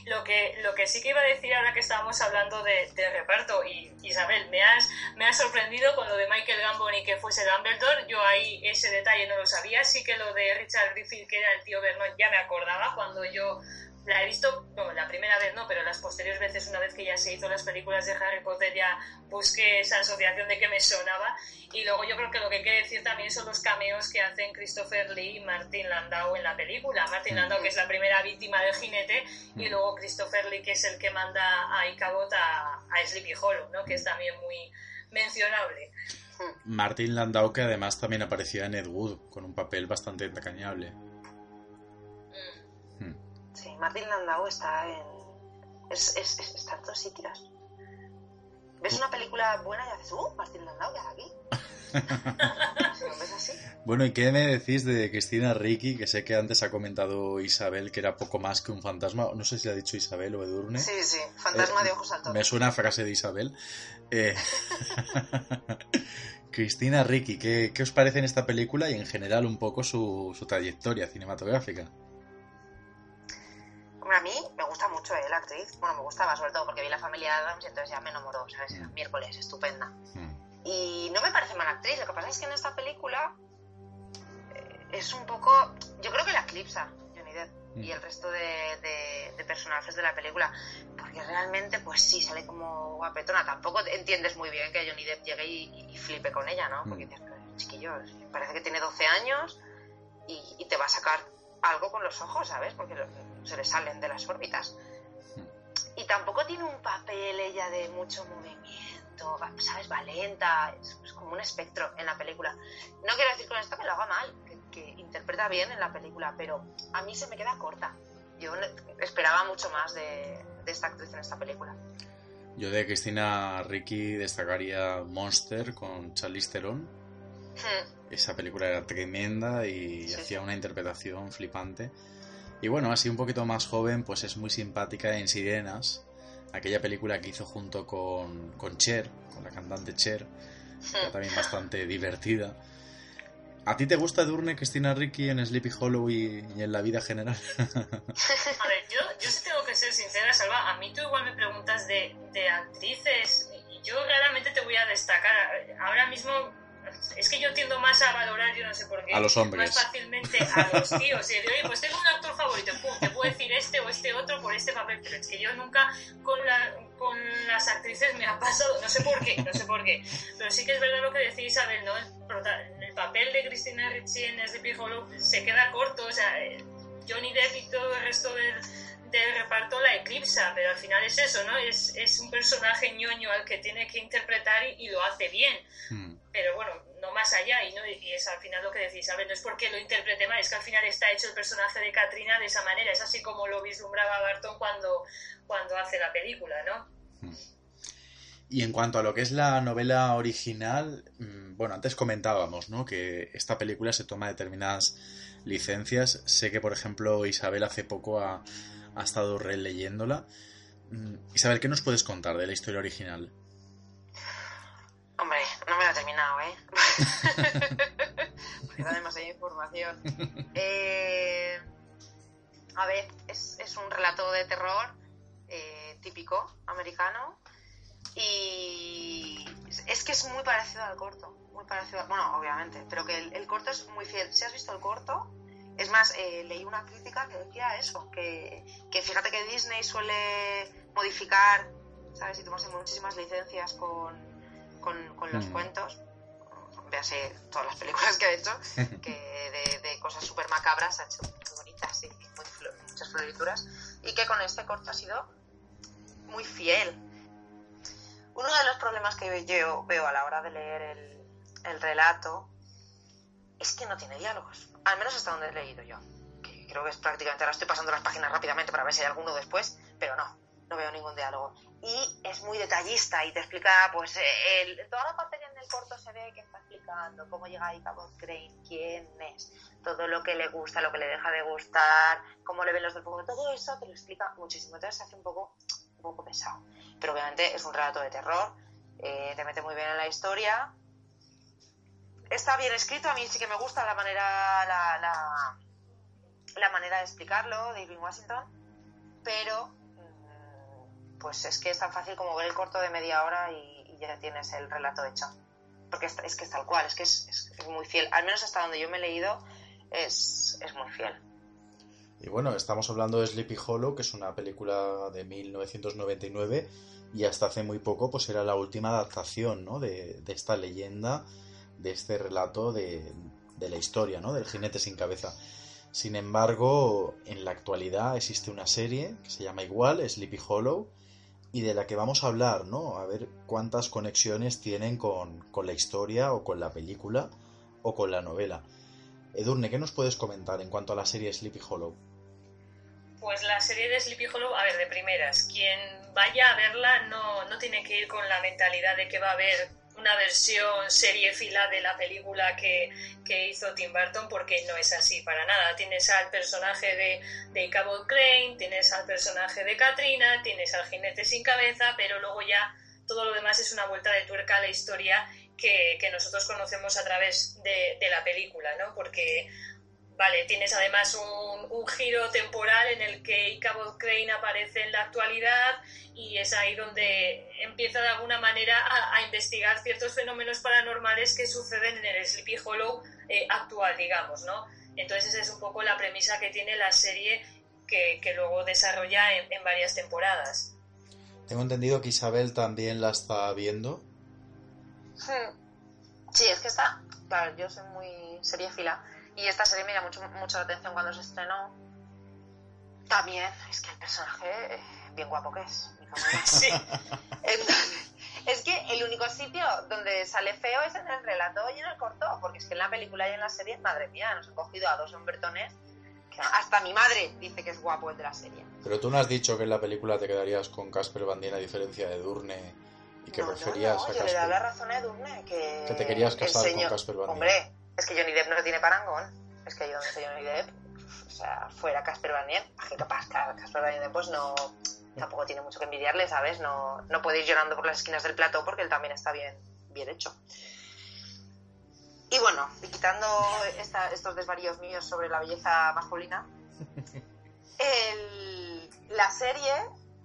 Lo que, lo que sí que iba a decir ahora que estábamos hablando de, de reparto, y Isabel, me has, me has sorprendido con lo de Michael Gambon y que fuese Dumbledore. Yo ahí ese detalle no lo sabía. Sí que lo de Richard Griffith, que era el tío Vernon, ya me acordaba cuando yo la he visto, bueno, la primera vez no, pero las posteriores veces, una vez que ya se hizo las películas de Harry Potter, ya busqué esa asociación de que me sonaba. Y luego yo creo que lo que hay que decir también son los cameos que hacen Christopher Lee y Martin Landau en la película. Martin Landau, que es la primera víctima del jinete, y luego Christopher Lee, que es el que manda a Icabot a, a Sleepy Hollow, ¿no? que es también muy mencionable. Martin Landau, que además también aparecía en Ed Wood, con un papel bastante entrañable. Sí, Martin Landau está en. Es, es, es- está en todos sitios. ¿Ves una película buena y haces, uh, Martin Landau, ¿qué hace aquí? si lo ves así. Bueno, ¿y qué me decís de Cristina Ricci? Que sé que antes ha comentado Isabel que era poco más que un fantasma. No sé si ha dicho Isabel o Edurne. Sí, sí, fantasma Eh, de ojos saltones. Me suena a frase de Isabel. Eh, Cristina Ricci, ¿qué, qué os parece en esta película y en general un poco su, su trayectoria cinematográfica? A mí me gusta mucho eh, la actriz. Bueno, me gustaba sobre todo porque vi la familia Adams y entonces ya me enamoró, ¿sabes? Era Mm. Miércoles, estupenda. Hmm. Y no me parece mala actriz. Lo que pasa es que en esta película eh, es un poco. Yo creo que la eclipsa Johnny Depp y el resto de, de- de personajes de la película. Porque realmente, pues sí, sale como guapetona. Tampoco entiendes muy bien que Johnny Depp llegue y, y flipe con ella, ¿no? Porque Mm. dices, "Pero, chiquillo, parece que tiene 12 años y, y te va a sacar algo con los ojos, ¿sabes? Porque se le salen de las órbitas. Y tampoco tiene un papel ella de mucho movimiento, va- ¿sabes? Valenta, es, es como un espectro en la película. No quiero decir con esto que lo haga mal, que, que interpreta bien en la película, pero a mí se me queda corta. Yo esperaba mucho más de, de esta actriz en esta película. Yo de Cristina Ricci destacaría Monster con Charlize Theron. Hmm, Esa película era tremenda y Sí, hacía sí. una interpretación flipante. Y bueno, así un poquito más joven, pues es muy simpática en Sirenas, aquella película que hizo junto con, con Cher, con la cantante Cher, que también bastante divertida. ¿A ti te gusta Durne Cristina Ricci en Sleepy Hollow y, en la vida general? A ver, yo, yo sí tengo que ser sincera, Salva. A mí tú igual me preguntas de, de actrices y yo realmente te voy a destacar. Ahora mismo es que yo tiendo más a valorar, yo no sé por qué, A los hombres. más fácilmente a los tíos. Y de, oye, pues tengo un actor favorito, pum, te puedo decir este o este otro por este papel, pero es que yo nunca con, la, con las actrices me ha pasado, no sé por qué, no sé por qué. Pero sí que es verdad lo que decía Isabel, ¿no? El papel de Cristina Ricci en Sleepy Hollow se queda corto, o sea, eh, Johnny Depp y todo el resto del, del reparto la eclipsa, pero al final es eso, ¿no? Es, es un personaje ñoño al que tiene que interpretar y, y lo hace bien, Hmm. pero bueno, no más allá, y, ¿no? y es al final lo que decís, ¿sabes? No es porque lo interprete mal, es que al final está hecho el personaje de Katrina de esa manera, es así como lo vislumbraba Barton cuando, cuando hace la película, ¿no? Y en cuanto a lo que es la novela original, mm, bueno, antes comentábamos, ¿no? Que esta película se toma determinadas licencias. Sé que, por ejemplo, Isabel hace poco ha, ha estado releyéndola. Mm, Isabel, ¿qué nos puedes contar de la historia original? Hombre, no me lo he terminado, ¿eh? Porque da demasiada información. Eh, a ver, es, un relato de terror eh, típico americano y es- que es muy parecido al corto, muy parecido, bueno, obviamente, pero que el, el corto es muy fiel. Si has visto el corto, es más, eh, leí una crítica que decía eso, que, que fíjate que Disney suele modificar, ¿sabes? Y tomarse muchísimas licencias con, con, con los Mm. cuentos. Véase todas las películas que ha hecho, que de, de cosas súper macabras ha hecho muy bonitas y muy muchas florituras. Y que con este corto ha sido muy fiel. Uno de los problemas que yo veo a la hora de leer el, el relato es que no tiene diálogos. Al menos hasta donde he leído yo. Creo que es prácticamente, ahora estoy pasando las páginas rápidamente para ver si hay alguno después, pero no, no veo ningún diálogo. Y es muy detallista y te explica, pues, eh, toda la parte que en el corto se ve que está explicando cómo llega ahí Cabot Crane, quién es, todo lo que le gusta, lo que le deja de gustar, cómo le ven los del todo eso te lo explica muchísimo. Entonces se hace un poco poco pesado. Pero obviamente es un relato de terror, eh, te mete muy bien en la historia. Está bien escrito, a mí sí que me gusta la manera, la, la, manera de explicarlo de Irving Washington, pero mm, pues es que es tan fácil como ver el corto de media hora y, ya tienes el relato hecho. Porque es, que es tal cual, es que es, muy fiel. Al menos hasta donde yo me he leído, es, muy fiel. Y bueno, estamos hablando de Sleepy Hollow, que es una película de 1999 y hasta hace muy poco pues era la última adaptación ¿no? de esta leyenda, de este relato de, de, la historia, ¿no? del jinete sin cabeza. Sin embargo, en la actualidad existe una serie que se llama igual, Sleepy Hollow, y de la que vamos a hablar, ¿no? A ver cuántas conexiones tienen con, con la historia o con la película o con la novela. Edurne, ¿qué nos puedes comentar en cuanto a la serie Sleepy Hollow? Pues la serie de Sleepy Hollow, a ver, de primeras, quien vaya a verla no, no tiene que ir con la mentalidad de que va a haber una versión serie fila de la película que, que, hizo Tim Burton porque no es así para nada. Tienes al personaje de, de Cabot Crane, tienes al personaje de Katrina, tienes al jinete sin cabeza, pero luego ya todo lo demás es una vuelta de tuerca a la historia que, que nosotros conocemos a través de, de, la película, ¿no? Porque, vale, tienes además un, un giro temporal en el que Ichabod Crane aparece en la actualidad y es ahí donde empieza de alguna manera a, a investigar ciertos fenómenos paranormales que suceden en el Sleepy Hollow eh, actual, digamos, ¿no? Entonces esa es un poco la premisa que tiene la serie que, que luego desarrolla en, en varias temporadas. Tengo entendido que Isabel también la está viendo. Sí, es que está. Claro, yo soy muy seriéfila. Y esta serie me llamó mucho, mucho la atención cuando se estrenó. También, es que el personaje, eh, bien guapo que es. Sí. es que el único sitio donde sale feo es en el relato y en el corto. Porque es que en la película y en la serie, madre mía, nos han cogido a dos hombretones. Que hasta mi madre dice que es guapo el de la serie. Pero tú no has dicho que en la película te quedarías con Casper Van Dien a diferencia de Durne y que no, preferías no, no, a yo Casper. le da la razón a Edurne que, que te querías casar señor... con Casper Van Dien. Hombre, es que Johnny Depp no tiene parangón. Es que yo no soy Johnny Depp. O sea, fuera Casper Van Dien. Que capaz, Casper Van Dien pues no... Tampoco tiene mucho que envidiarle, ¿sabes? No, no puede ir llorando por las esquinas del plató porque él también está bien, bien hecho. Y bueno, y quitando esta, estos desvaríos míos sobre la belleza masculina, el, la serie,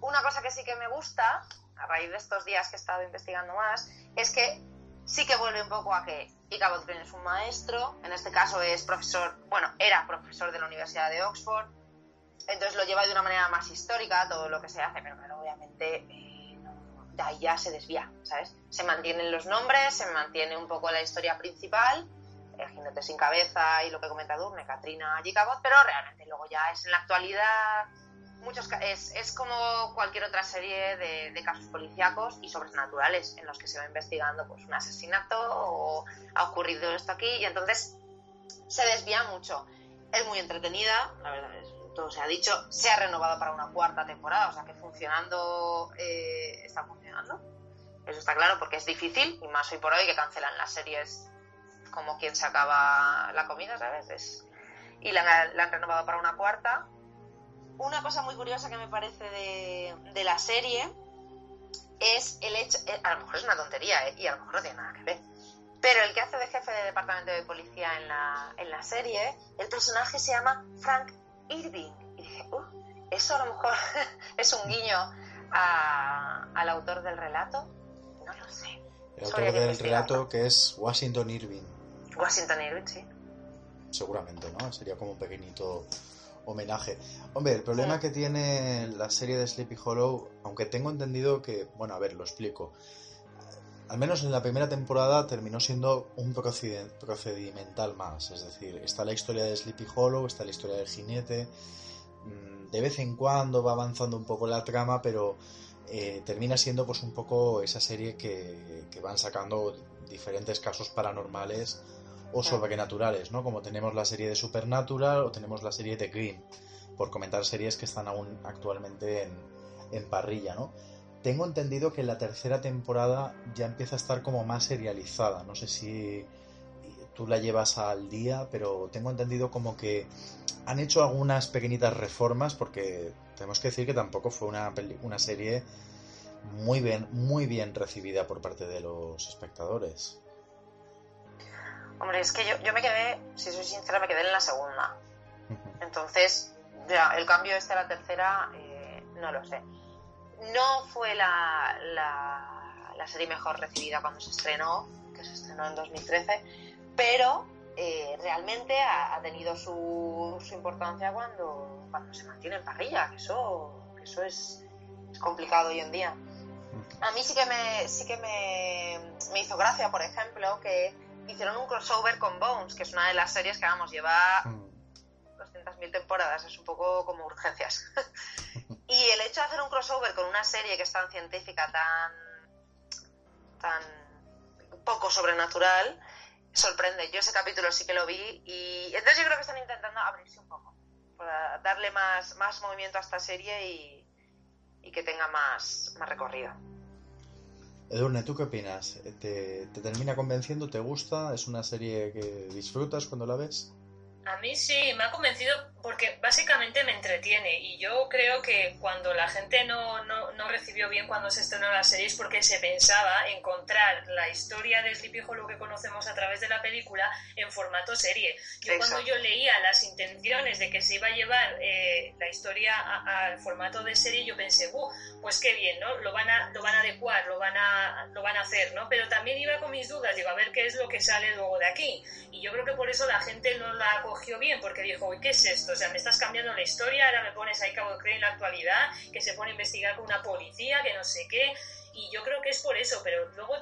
una cosa que sí que me gusta, a raíz de estos días que he estado investigando más, es que sí que vuelve un poco a que Ichabod Crane es un maestro, en este caso es profesor, bueno, era profesor de la Universidad de Oxford, entonces lo lleva de una manera más histórica todo lo que se hace, pero claro, obviamente eh, de ahí ya se desvía, ¿sabes? Se mantienen los nombres, se mantiene un poco la historia principal, el jinete sin cabeza y lo que comenta Durne, Katrina, Ichabod, pero realmente luego ya es en la actualidad muchos es, es como cualquier otra serie de, de, casos policíacos y sobrenaturales en los que se va investigando pues un asesinato o ha ocurrido esto aquí y entonces se desvía mucho. Es muy entretenida la verdad todo se ha dicho se ha renovado para una cuarta temporada o sea que funcionando eh, está funcionando. Eso está claro porque es difícil y más hoy por hoy que cancelan las series como quien se acaba la comida sabes es, y la, la han renovado para una cuarta una cosa muy curiosa que me parece de, de la serie es el hecho, eh, a lo mejor es una tontería ¿eh? y a lo mejor no tiene nada que ver, pero el que hace de jefe de departamento de policía en la, en la serie, el personaje se llama Frank Irving. Y dije, uh, eso a lo mejor es un guiño a, al autor del relato. No lo sé. El autor del relato que es Washington Irving. Washington Irving, sí. Seguramente, ¿no? Sería como un pequeñito homenaje. Hombre, el problema sí. que tiene la serie de Sleepy Hollow, aunque tengo entendido que, bueno, a ver, lo explico. Al menos en la primera temporada terminó siendo un procedimental más, es decir, está la historia de Sleepy Hollow, está la historia del jinete, mm, de vez en cuando va avanzando un poco la trama, pero eh, termina siendo pues un poco esa serie que, que van sacando diferentes casos paranormales o sobrenaturales, ¿no? Como tenemos la serie de Supernatural o tenemos la serie de Green, por comentar series que están aún actualmente en, en parrilla, ¿no? Tengo entendido que la tercera temporada ya empieza a estar como más serializada, no sé si tú la llevas al día, pero tengo entendido como que han hecho algunas pequeñitas reformas porque tenemos que decir que tampoco fue una, una serie muy bien, muy bien recibida por parte de los espectadores. Hombre, es que yo, yo me quedé, si soy sincera, me quedé en la segunda. Entonces, ya, el cambio este a la tercera, eh, no lo sé. No fue la, la, serie mejor recibida cuando se estrenó, que se estrenó en 2013, pero eh, realmente ha, tenido su, su, importancia cuando, cuando se mantiene en parrilla, que eso, que eso es, es complicado hoy en día. A mí sí que me, sí que me, me hizo gracia, por ejemplo, que hicieron un crossover con Bones, que es una de las series que, vamos, lleva 200.000 mm. temporadas, es un poco como urgencias. y el hecho de hacer un crossover con una serie que es tan científica, tan, tan poco sobrenatural, sorprende. Yo ese capítulo sí que lo vi y entonces yo creo que están intentando abrirse un poco, para darle más, más movimiento a esta serie y, y que tenga más, más recorrido. Edurne, ¿tú qué opinas? ¿Te, ¿Te termina convenciendo? ¿Te gusta? ¿Es una serie que disfrutas cuando la ves? A mí sí, me ha convencido porque básicamente me entretiene y yo creo que cuando la gente no, no, no recibió bien cuando se estrenó la serie es porque se pensaba encontrar la historia de Sleepy Hollow que conocemos a través de la película en formato serie. Yo cuando yo leía las intenciones de que se iba a llevar eh, la historia al formato de serie, yo pensé, pues qué bien, ¿no? Lo van a, lo van a adecuar, lo van a, lo van a hacer, ¿no? Pero también iba con mis dudas, digo, a ver qué es lo que sale luego de aquí. Y yo creo que por eso la gente no la cogió bien, porque dijo, uy, ¿qué es esto? O sea, me estás cambiando la historia, ahora me pones ahí Cabo Crane en la actualidad, que se pone a investigar con una policía, que no sé qué, y yo creo que es por eso, pero luego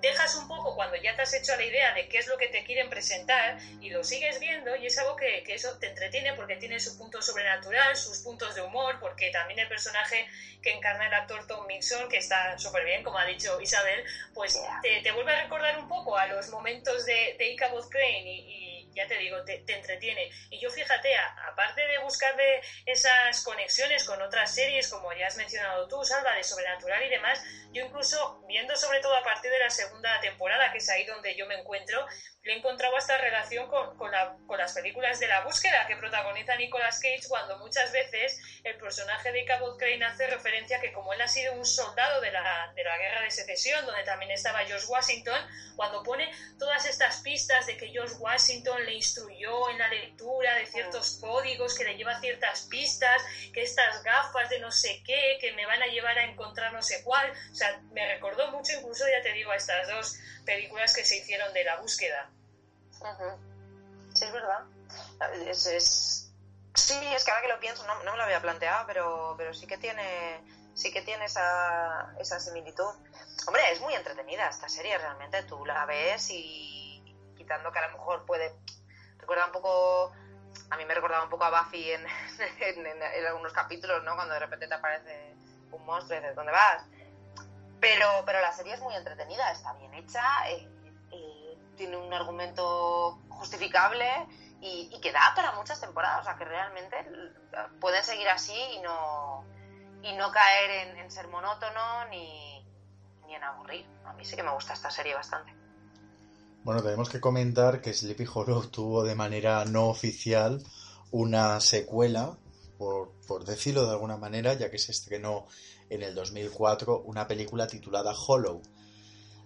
dejas un poco cuando ya te has hecho la idea de qué es lo que te quieren presentar y lo sigues viendo y es algo que, que, eso te entretiene porque tiene su punto sobrenatural, sus puntos de humor, porque también el personaje que encarna el actor Tom Mixon, que está súper bien, como ha dicho Isabel, pues te, te, vuelve a recordar un poco a los momentos de, de Ichabod Crane y ya te digo, te, entretiene. Y yo fíjate, aparte de buscar de esas conexiones con otras series, como ya has mencionado tú, Salva, de Sobrenatural y demás, yo incluso viendo sobre todo a partir de la segunda temporada, que es ahí donde yo me encuentro, le he encontrado esta relación con, con, las películas de la búsqueda que protagoniza Nicolas Cage cuando muchas veces el personaje de Cabot Crane hace referencia a que como él ha sido un soldado de la, de la guerra de secesión, donde también estaba George Washington, cuando pone todas estas pistas de que George Washington le instruyó en la lectura de ciertos códigos, que le lleva ciertas pistas, que estas gafas de no sé qué, que me van a llevar a encontrar no sé cuál, o sea, me recordó mucho incluso, ya te digo, a estas dos películas que se hicieron de la búsqueda. Sí, es verdad. Es, Sí, es que ahora que lo pienso, no, me lo había planteado, pero, pero sí que tiene sí que tiene esa, esa similitud. Hombre, es muy entretenida esta serie, realmente. Tú la ves y que a lo mejor puede... Recuerda un poco... A mí me recordaba un poco a Buffy en, en, algunos capítulos, ¿no? Cuando de repente te aparece un monstruo y dices, ¿dónde vas? Pero, pero la serie es muy entretenida, está bien hecha. Eh, tiene un argumento justificable y, que da para muchas temporadas, o sea que realmente pueden seguir así y no, y no caer en, ser monótono ni, ni, en aburrir. A mí sí que me gusta esta serie bastante. Bueno, tenemos que comentar que Sleepy Hollow tuvo de manera no oficial una secuela, por, decirlo de alguna manera, ya que se estrenó en el 2004 una película titulada Hollow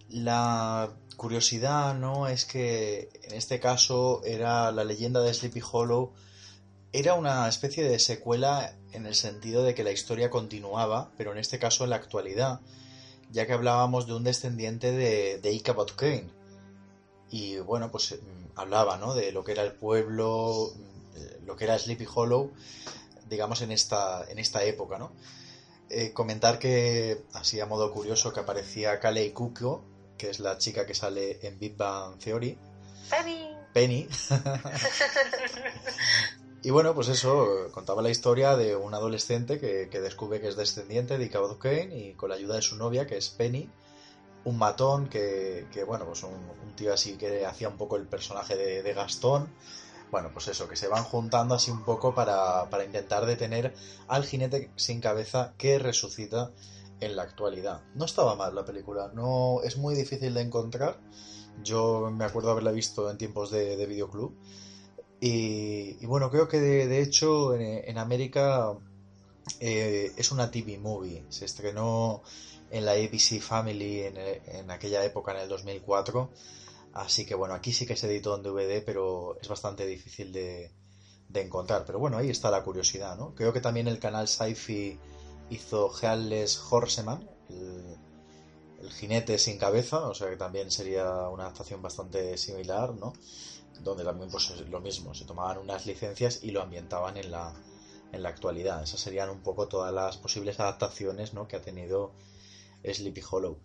la curiosidad, ¿no? Es que en este caso era la leyenda de Sleepy Hollow. Era una especie de secuela en el sentido de que la historia continuaba, pero en este caso en la actualidad, ya que hablábamos de un descendiente de, de Ichabod Crane. Y bueno, pues mm, hablaba, ¿no? De lo que era el pueblo, mm, lo que era Sleepy Hollow, digamos en esta, en esta época, ¿no? Eh, comentar que, así a modo curioso, que aparecía Kalei Kuko, que es la chica que sale en Big Bang Theory. Penny. Penny. y bueno, pues eso, contaba la historia de un adolescente que, descubre que es descendiente de Ichabod Kane y con la ayuda de su novia, que es Penny, un matón que, bueno, pues un, tío así que hacía un poco el personaje de, Gastón. Bueno, pues eso, que se van juntando así un poco para, para intentar detener al jinete sin cabeza que resucita en la actualidad. No estaba mal la película, no es muy difícil de encontrar. Yo me acuerdo haberla visto en tiempos de, videoclub. Y, bueno, creo que de, hecho en, América eh, es una TV movie. Se estrenó en la ABC Family en, en, aquella época, en el 2004. Así que bueno, aquí sí que se editó en DVD, pero es bastante difícil de, de encontrar. Pero bueno, ahí está la curiosidad, ¿no? Creo que también el canal Sci-Fi hizo Headless Horseman, el, el, jinete sin cabeza, o sea que también sería una adaptación bastante similar, ¿no? Donde también pues lo mismo, se tomaban unas licencias y lo ambientaban en la, en la actualidad. Esas serían un poco todas las posibles adaptaciones ¿no? que ha tenido Sleepy Hollow.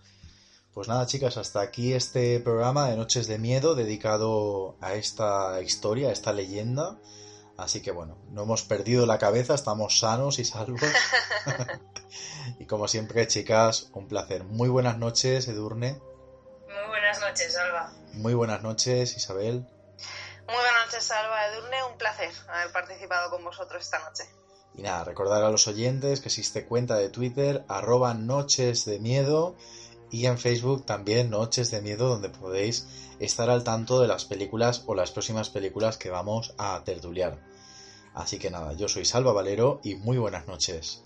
Pues nada, chicas, hasta aquí este programa de Noches de Miedo dedicado a esta historia, a esta leyenda. Así que bueno, no hemos perdido la cabeza, estamos sanos y salvos. y como siempre, chicas, un placer. Muy buenas noches, Edurne. Muy buenas noches, Alba. Muy buenas noches, Isabel. Muy buenas noches, Alba Edurne. Un placer haber participado con vosotros esta noche. Y nada, recordar a los oyentes que existe cuenta de Twitter, arroba Noches de Miedo, y en Facebook también Noches de Miedo, donde podéis estar al tanto de las películas o las próximas películas que vamos a tertuliar. Así que nada, yo soy Salva Valero y muy buenas noches.